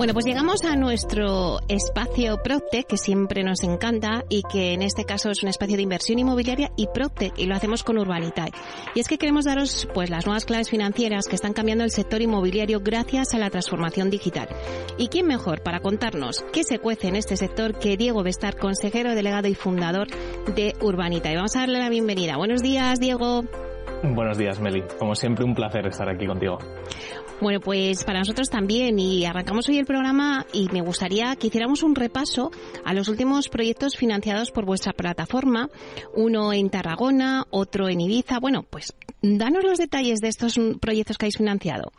Bueno, pues llegamos a nuestro espacio Proctec, que siempre nos encanta y que en este caso es un espacio de inversión inmobiliaria y Proctec, y lo hacemos con Urbanitae. Y es que queremos daros pues las nuevas claves financieras que están cambiando el sector inmobiliario gracias a la transformación digital. ¿Y quién mejor para contarnos qué se cuece en este sector que Diego Bestar, consejero delegado y fundador de Urbanitae? Vamos a darle la bienvenida. Buenos días, Diego. Buenos días, Meli. Como siempre, un placer estar aquí contigo. Bueno, pues para nosotros también y arrancamos hoy el programa y me gustaría que hiciéramos un repaso a los últimos proyectos financiados por vuestra plataforma, uno en Tarragona, otro en Ibiza. Bueno, pues danos los detalles de estos proyectos que habéis financiado.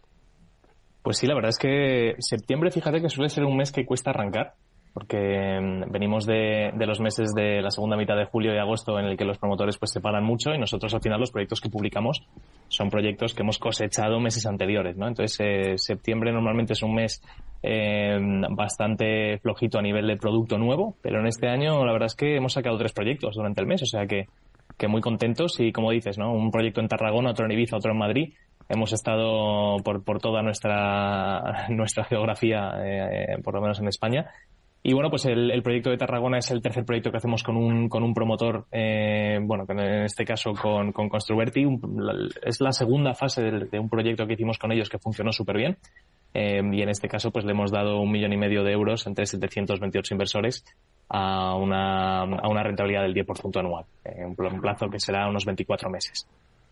Pues sí, la verdad es que septiembre, fíjate que suele ser un mes que cuesta arrancar porque mm, venimos de, los meses de la segunda mitad de julio y agosto en el que los promotores pues se paran mucho y nosotros al final los proyectos que publicamos son proyectos que hemos cosechado meses anteriores, ¿no? Entonces eh, septiembre normalmente es un mes eh, bastante flojito a nivel de producto nuevo, pero en este año la verdad es que hemos sacado tres proyectos durante el mes, o sea que, que muy contentos y como dices, ¿no? Un proyecto en Tarragona, otro en Ibiza, otro en Madrid hemos estado por, por toda nuestra, nuestra geografía, eh, por lo menos en España, y bueno, pues el, proyecto de Tarragona es el tercer proyecto que hacemos con un, con un promotor, eh, bueno, en este caso con, con Construverti. es la segunda fase de, un proyecto que hicimos con ellos que funcionó súper bien. Eh, y en este caso, pues le hemos dado un millón y medio de euros entre 728 inversores a una, a una rentabilidad del 10% anual, en eh, un plazo que será unos 24 meses.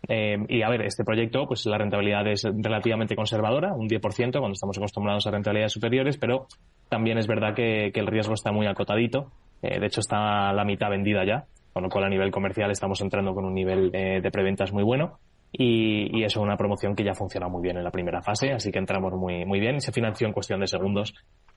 Eh, y a ver, este proyecto, pues la rentabilidad es relativamente conservadora, un 10%, cuando estamos acostumbrados a rentabilidades superiores, pero también es verdad que, el riesgo está muy acotadito. Eh, de hecho, está la mitad vendida ya, con lo cual a nivel comercial estamos entrando con un nivel eh, de preventas muy bueno. Y, y, es una promoción que ya funciona muy bien en la primera fase, así que entramos muy, muy bien y se financió en cuestión de segundos.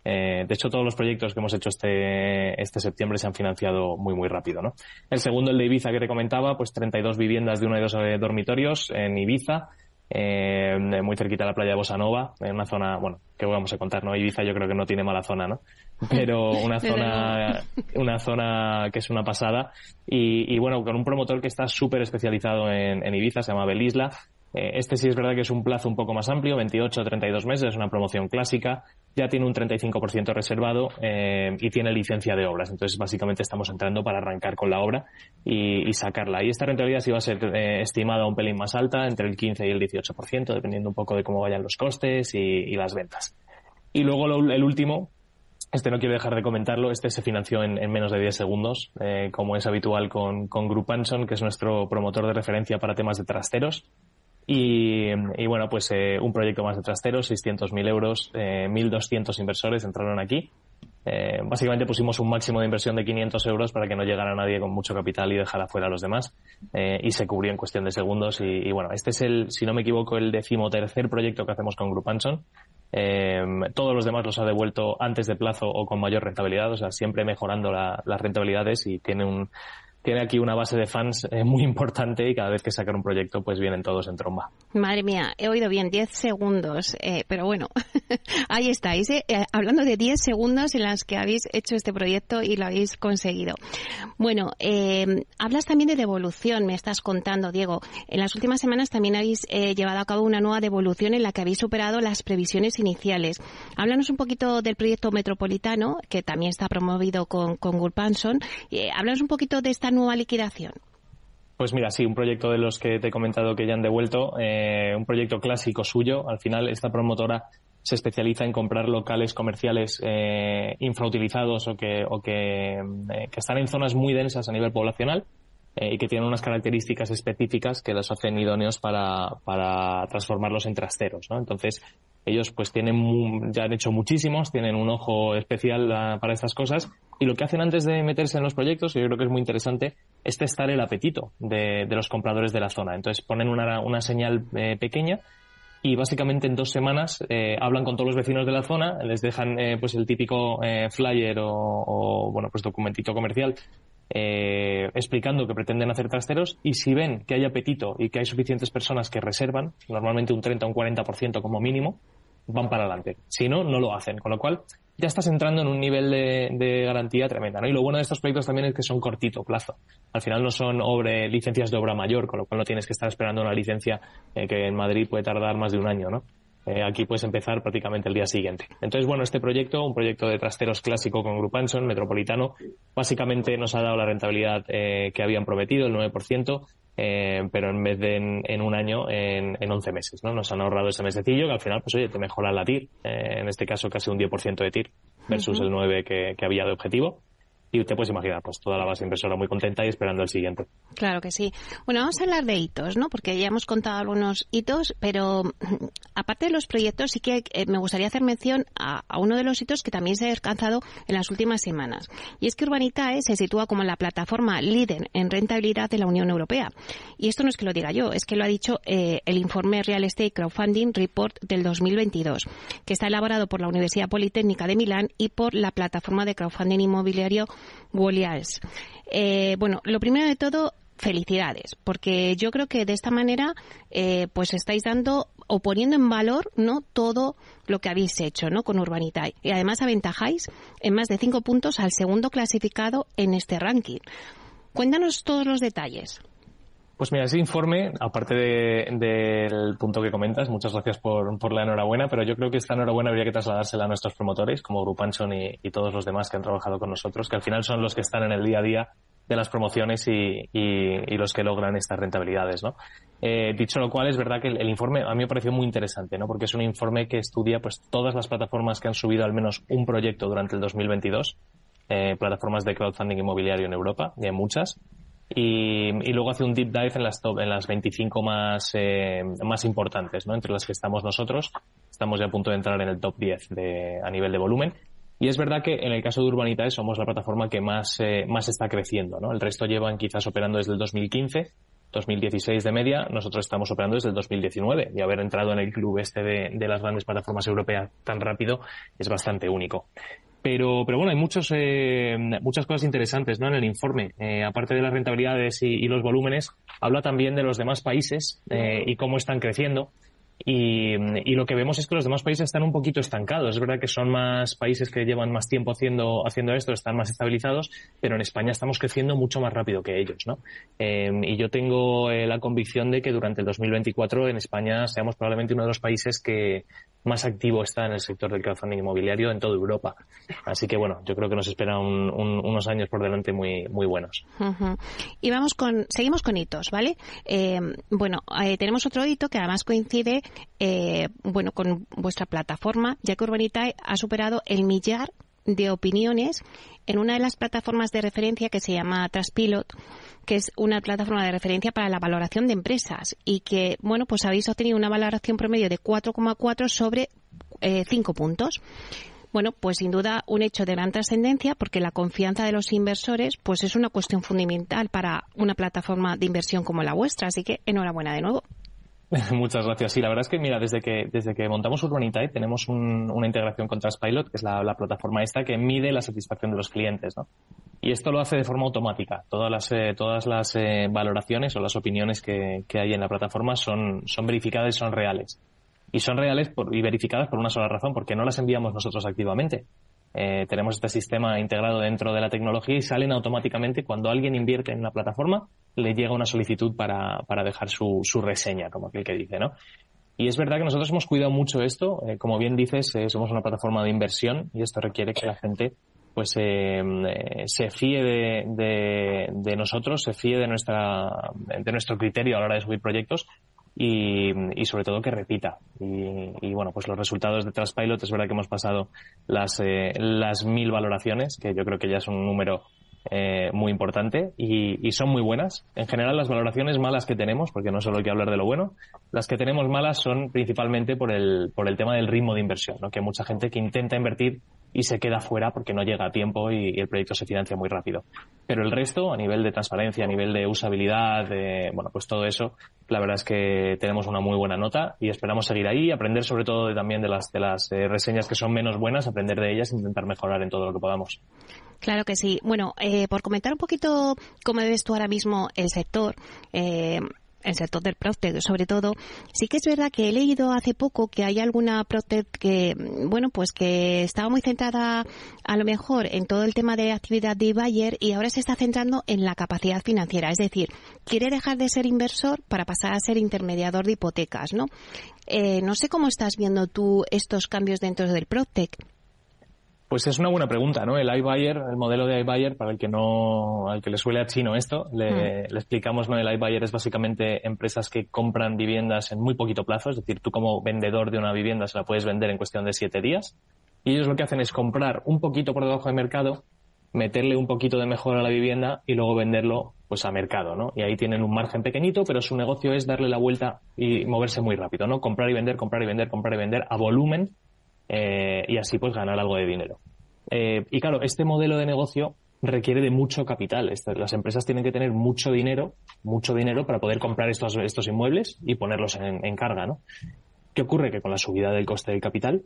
Eh, de hecho, todos los proyectos que hemos hecho este, este septiembre se han financiado muy, muy rápido. ¿no? El segundo, el de Ibiza que te comentaba, pues 32 viviendas de uno y dos dormitorios en Ibiza eh, muy cerquita de la playa de Bosanova, en una zona, bueno, que vamos a contar, ¿no? Ibiza yo creo que no tiene mala zona, ¿no? Pero una zona, una zona que es una pasada y, bueno, con un promotor que está súper especializado en, en Ibiza, se llama Belisla, eh, este sí es verdad que es un plazo un poco más amplio, 28 o 32 meses, es una promoción clásica, ya tiene un 35% reservado eh, y tiene licencia de obras. Entonces, básicamente estamos entrando para arrancar con la obra y, sacarla. Y esta rentabilidad sí va a ser eh, estimada un pelín más alta, entre el 15 y el 18%, dependiendo un poco de cómo vayan los costes y, las ventas. Y luego el último, este no quiero dejar de comentarlo, este se financió en, menos de 10 segundos, como es habitual con, con Group Anson, que es nuestro promotor de referencia para temas de trasteros. Y, bueno, pues eh, un proyecto más de trasteros, 600.000 euros, eh, 1.200 inversores entraron aquí. Eh, básicamente pusimos un máximo de inversión de 500 euros para que no llegara nadie con mucho capital y dejara fuera a los demás. Eh, y se cubrió en cuestión de segundos. Y, y, bueno, este es el, si no me equivoco, el decimotercer proyecto que hacemos con Group Anson. Eh, todos los demás los ha devuelto antes de plazo o con mayor rentabilidad, o sea, siempre mejorando la, las rentabilidades y tiene un, tiene aquí una base de fans eh, muy importante y cada vez que sacan un proyecto pues vienen todos en tromba. Madre mía, he oído bien, 10 segundos, eh, pero bueno, ahí estáis, eh, hablando de 10 segundos en las que habéis hecho este proyecto y lo habéis conseguido. Bueno, hablas también de devolución, me estás contando, Diego. En las últimas semanas también habéis llevado a cabo una nueva devolución en la que habéis superado las previsiones iniciales. Háblanos un poquito del proyecto metropolitano, que también está promovido con, con Gulpanson. háblanos un poquito de esta nueva liquidación? Pues mira, sí, un proyecto de los que te he comentado que ya han devuelto, eh, un proyecto clásico suyo. Al final, esta promotora se especializa en comprar locales comerciales eh, infrautilizados o eh, que, están en zonas muy densas a nivel poblacional y que tienen unas características específicas que los hacen idóneos para, para transformarlos en trasteros. ¿no? Entonces, ellos pues tienen, ya han hecho muchísimos, tienen un ojo especial ah, para estas cosas y lo que hacen antes de meterse en los proyectos, y yo creo que es muy interesante, es testar el apetito de, los compradores de la zona. Entonces ponen una, una señal eh, pequeña y básicamente en dos semanas eh, hablan con todos los vecinos de la zona, les dejan eh, pues el típico flyer o, o, bueno pues documentito comercial eh, explicando que pretenden hacer trasteros y si ven que hay apetito y que hay suficientes personas que reservan, normalmente un 30 o un 40% como mínimo, van para adelante. Si no, no lo hacen. Con lo cual, ya estás entrando en un nivel de, garantía tremenda. ¿no? Y lo bueno de estos proyectos también es que son cortito plazo. Al final no son licencias de obra mayor, con lo cual no tienes que estar esperando una licencia eh, que en Madrid puede tardar más de un año. ¿no? Eh, aquí puedes empezar prácticamente el día siguiente. Entonces, bueno, este proyecto, un proyecto de trasteros clásico con Group Anson, metropolitano, básicamente nos ha dado la rentabilidad eh, que habían prometido, el 9%, eh, pero en vez de en, un año, en, en, 11 meses, ¿no? Nos han ahorrado ese mesecillo que al final, pues oye, te mejora la TIR, en este caso casi un 10% de TIR versus el 9 que, que había de objetivo y te puedes imaginar, pues toda la base inversora muy contenta y esperando el siguiente. Claro que sí. Bueno, vamos a hablar de hitos, ¿no? Porque ya hemos contado algunos hitos, pero aparte de los proyectos, sí que eh, me gustaría hacer mención a, uno de los hitos que también se ha alcanzado en las últimas semanas. Y es que Urbanitae se sitúa como la plataforma líder en rentabilidad de la Unión Europea. Y esto no es que lo diga yo, es que lo ha dicho eh, el informe Real Estate Crowdfunding Report del 2022, que está elaborado por la Universidad Politécnica de Milán y por la plataforma de crowdfunding inmobiliario Wolials. Eh, bueno, lo primero de todo, felicidades, porque yo creo que de esta manera eh, pues estáis dando o poniendo en valor no todo lo que habéis hecho no con Urbanitae y además aventajáis en más de cinco puntos al segundo clasificado en este ranking. Cuéntanos todos los detalles. Pues mira, ese informe, aparte del punto que comentas, muchas gracias por, la enhorabuena, pero yo creo que esta enhorabuena habría que trasladársela a nuestros promotores, como Grupanson y, y todos los demás que han trabajado con nosotros, que al final son los que están en el día a día de las promociones y, los que logran estas rentabilidades, ¿no? Eh, dicho lo cual, es verdad que el, informe a mí me pareció muy interesante, ¿no? Porque es un informe que estudia pues todas las plataformas que han subido al menos un proyecto durante el 2022, eh, plataformas de crowdfunding inmobiliario en Europa, y hay muchas, y, luego hace un deep dive en las top, en las 25 más, eh, más importantes, ¿no? Entre las que estamos nosotros. Estamos ya a punto de entrar en el top 10 de, a nivel de volumen. Y es verdad que en el caso de Urbanitae somos la plataforma que más, eh, más está creciendo, ¿no? El resto llevan quizás operando desde el 2015, 2016 de media, nosotros estamos operando desde el 2019 y haber entrado en el club este de, de las grandes plataformas europeas tan rápido es bastante único. Pero, pero bueno, hay muchos, eh, muchas cosas interesantes ¿no? en el informe. Eh, aparte de las rentabilidades y, los volúmenes, habla también de los demás países eh, y cómo están creciendo. Y, y, lo que vemos es que los demás países están un poquito estancados. Es verdad que son más países que llevan más tiempo haciendo, haciendo esto, están más estabilizados, pero en España estamos creciendo mucho más rápido que ellos. ¿no? y yo tengo la convicción de que durante el 2024 en España seamos probablemente uno de los países que, más activo está en el sector del crowdfunding inmobiliario en toda Europa. Así que bueno, yo creo que nos esperan unos años por delante muy, muy buenos. Y vamos con, seguimos con hitos, ¿vale? Eh, bueno, eh, tenemos otro hito que además coincide, eh, bueno, con vuestra plataforma, ya que Urbanitae ha superado el millar de opiniones en una de las plataformas de referencia que se llama Traspilot que es una plataforma de referencia para la valoración de empresas y que, bueno, pues habéis obtenido una valoración promedio de 4,4 sobre 5 eh, puntos. Bueno, pues sin duda un hecho de gran trascendencia porque la confianza de los inversores pues es una cuestión fundamental para una plataforma de inversión como la vuestra, así que enhorabuena de nuevo. Muchas gracias. Sí, la verdad es que, mira, desde que, desde que montamos Urbanitae tenemos una integración con Traspilot, que es la, la, plataforma esta que mide la satisfacción de los clientes, ¿no? Y esto lo hace de forma automática. Todas las, eh, todas las eh, valoraciones o las opiniones que, que, hay en la plataforma son, son verificadas y son reales. Y son reales por, y verificadas por una sola razón, porque no las enviamos nosotros activamente. Eh, tenemos este sistema integrado dentro de la tecnología y salen automáticamente cuando alguien invierte en la plataforma, le llega una solicitud para, para dejar su, su reseña, como aquel que dice, ¿no? Y es verdad que nosotros hemos cuidado mucho esto. como bien dices, somos una plataforma de inversión y esto requiere que la gente pues eh, se fíe de, de, nosotros, se fíe de nuestra de nuestro criterio a la hora de subir proyectos y, y sobre todo que repita. Y, bueno, pues los resultados de Traspilot es verdad que hemos pasado las, eh, las mil valoraciones, que yo creo que ya es un número eh, muy importante y, y, son muy buenas. En general, las valoraciones malas que tenemos, porque no solo hay que hablar de lo bueno, las que tenemos malas son principalmente por el, por el tema del ritmo de inversión, ¿no? que mucha gente que intenta invertir y se queda fuera porque no llega a tiempo y, el proyecto se financia muy rápido. Pero el resto, a nivel de transparencia, a nivel de usabilidad, de, bueno, pues todo eso, la verdad es que tenemos una muy buena nota y esperamos seguir ahí, aprender sobre todo también de las, de las eh, reseñas que son menos buenas, aprender de ellas e intentar mejorar en todo lo que podamos. Claro que sí. Bueno, eh, por comentar un poquito cómo ves tú ahora mismo el sector, eh, el sector del Procter, sobre todo, sí que es verdad que he leído hace poco que hay alguna Procter que, bueno, pues que estaba muy centrada a lo mejor en todo el tema de actividad de Bayer y ahora se está centrando en la capacidad financiera, es decir, quiere dejar de ser inversor para pasar a ser intermediador de hipotecas, ¿no? Eh, no sé cómo estás viendo tú estos cambios dentro del Proctec. Pues es una buena pregunta, ¿no? El iBuyer, el modelo de iBuyer, para el que no, al que le suele a chino esto, le, le, explicamos, ¿no? El iBuyer es básicamente empresas que compran viviendas en muy poquito plazo, es decir, tú como vendedor de una vivienda se la puedes vender en cuestión de siete días. Y ellos lo que hacen es comprar un poquito por debajo de mercado, meterle un poquito de mejora a la vivienda y luego venderlo pues a mercado, ¿no? Y ahí tienen un margen pequeñito, pero su negocio es darle la vuelta y moverse muy rápido, ¿no? Comprar y vender, comprar y vender, comprar y vender a volumen eh, y así pues ganar algo de dinero. Eh, y claro, este modelo de negocio requiere de mucho capital. las empresas tienen que tener mucho dinero, mucho dinero para poder comprar estos, estos inmuebles y ponerlos en, carga, ¿no? ¿Qué ocurre? Que con la subida del coste del capital,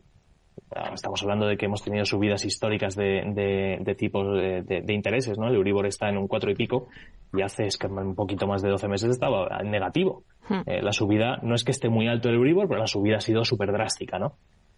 ah, estamos hablando de que hemos tenido subidas históricas de, de, tipos de, intereses, ¿no? El Euribor está en un cuatro y pico y hace es que un poquito más de 12 meses estaba en negativo. Hmm. Eh, la subida, no es que esté muy alto el Euribor, pero la subida ha sido súper drástica, ¿no?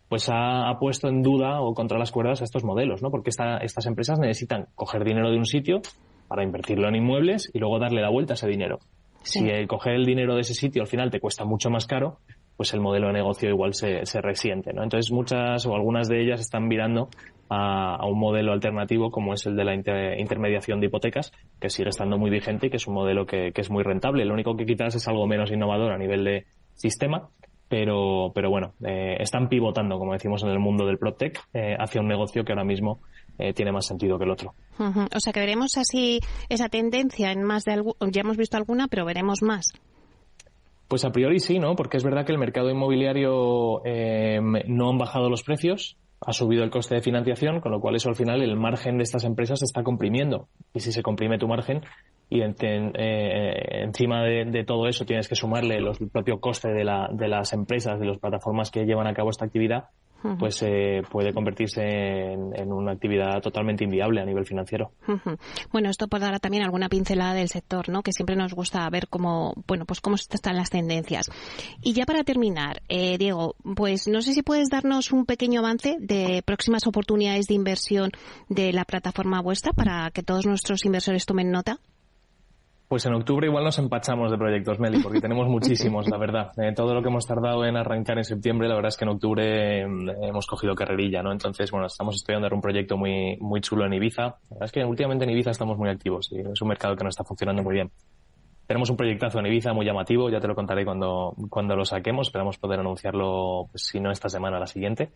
Pues ha, puesto en duda o contra las cuerdas a estos modelos, ¿no? Porque estas empresas necesitan coger dinero de un sitio para invertirlo en inmuebles y luego darle la vuelta a ese dinero. Si el coger el dinero de ese sitio al final te cuesta mucho más caro, pues el modelo de negocio igual se, se resiente, ¿no? Entonces muchas o algunas de ellas están mirando a, un modelo alternativo como es el de la intermediación de hipotecas, que sigue estando muy vigente y que es un modelo que, que es muy rentable. Lo único que quizás es algo menos innovador a nivel de sistema, pero, pero bueno, eh, están pivotando, como decimos en el mundo del PropTech, eh, hacia un negocio que ahora mismo eh, tiene más sentido que el otro. O sea que veremos así esa tendencia en más de algo, ya hemos visto alguna, pero veremos más. Pues a priori sí, ¿no? Porque es verdad que el mercado inmobiliario no han bajado los precios, ha subido el coste de financiación, con lo cual eso al final el margen de estas empresas se está comprimiendo. Y si se comprime tu margen, y eh, encima de, todo eso tienes que sumarle los, el propio coste de, la, de las empresas, de las plataformas que llevan a cabo esta actividad, pues eh, puede convertirse en, una actividad totalmente inviable a nivel financiero. Bueno, esto por dar también alguna pincelada del sector, ¿no? Que siempre nos gusta ver cómo, bueno, pues cómo están las tendencias. Y ya para terminar, eh, Diego, pues no sé si puedes darnos un pequeño avance de próximas oportunidades de inversión de la plataforma vuestra para que todos nuestros inversores tomen nota. Pues en octubre igual nos empachamos de proyectos, Meli, porque tenemos muchísimos, la verdad. Eh, todo lo que hemos tardado en arrancar en septiembre, la verdad es que en octubre mm, hemos cogido carrerilla, ¿no? Entonces, bueno, estamos estudiando un proyecto muy, muy chulo en Ibiza. La verdad es que últimamente en Ibiza estamos muy activos y es un mercado que nos está funcionando muy bien. Tenemos un proyectazo en Ibiza muy llamativo, ya te lo contaré cuando, cuando lo saquemos. Esperamos poder anunciarlo, pues, si no esta semana, la siguiente.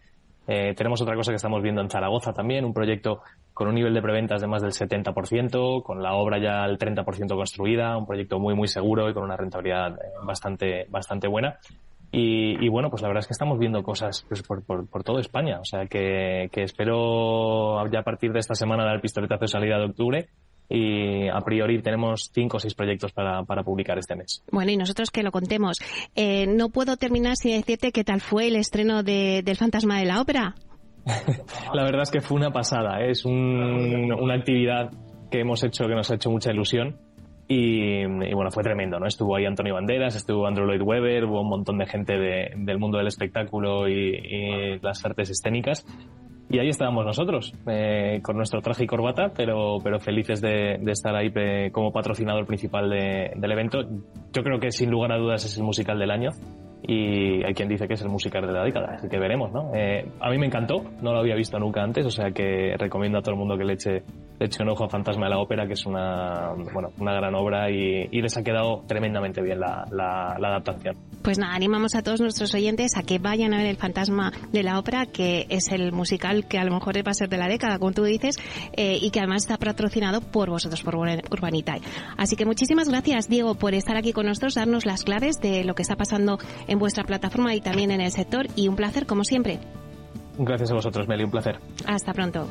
Eh, tenemos otra cosa que estamos viendo en Zaragoza también, un proyecto con un nivel de preventas de más del 70%, con la obra ya al 30% construida, un proyecto muy, muy seguro y con una rentabilidad eh, bastante, bastante buena. Y, bueno, pues la verdad es que estamos viendo cosas pues, por, por, por toda España. O sea que, que espero ya a partir de esta semana dar el pistoletazo de salida de octubre y a priori tenemos cinco o seis proyectos para, para publicar este mes. Bueno, y nosotros que lo contemos. Eh, no puedo terminar sin decirte qué tal fue el estreno de, del Fantasma de la Ópera. la verdad es que fue una pasada. ¿eh? Es una actividad que hemos hecho que nos ha hecho mucha ilusión. Y, bueno, fue tremendo, ¿no? Estuvo ahí Antonio Banderas, estuvo Andrew Lloyd Webber, hubo un montón de gente del mundo del espectáculo y, y, las artes escénicas. Y ahí estábamos nosotros, eh, con nuestro traje y corbata, pero, pero felices de, estar ahí como patrocinador principal del evento. Yo creo que sin lugar a dudas es el musical del año y hay quien dice que es el musical de la década, así que veremos, ¿no? Eh, a mí me encantó, no lo había visto nunca antes, o sea que recomiendo a todo el mundo que le eche de hecho un ojo a Fantasma de la Ópera, que es una, bueno, una gran obra y, les ha quedado tremendamente bien la, adaptación. Pues nada, animamos a todos nuestros oyentes a que vayan a ver el Fantasma de la Ópera, que es el musical que a lo mejor va a ser de la década, como tú dices, eh, y que además está patrocinado por vosotros, por Urbanitae. Así que muchísimas gracias, Diego, por estar aquí con nosotros, darnos las claves de lo que está pasando en vuestra plataforma y también en el sector, y un placer, como siempre. Gracias a vosotros, Meli, un placer. Hasta pronto.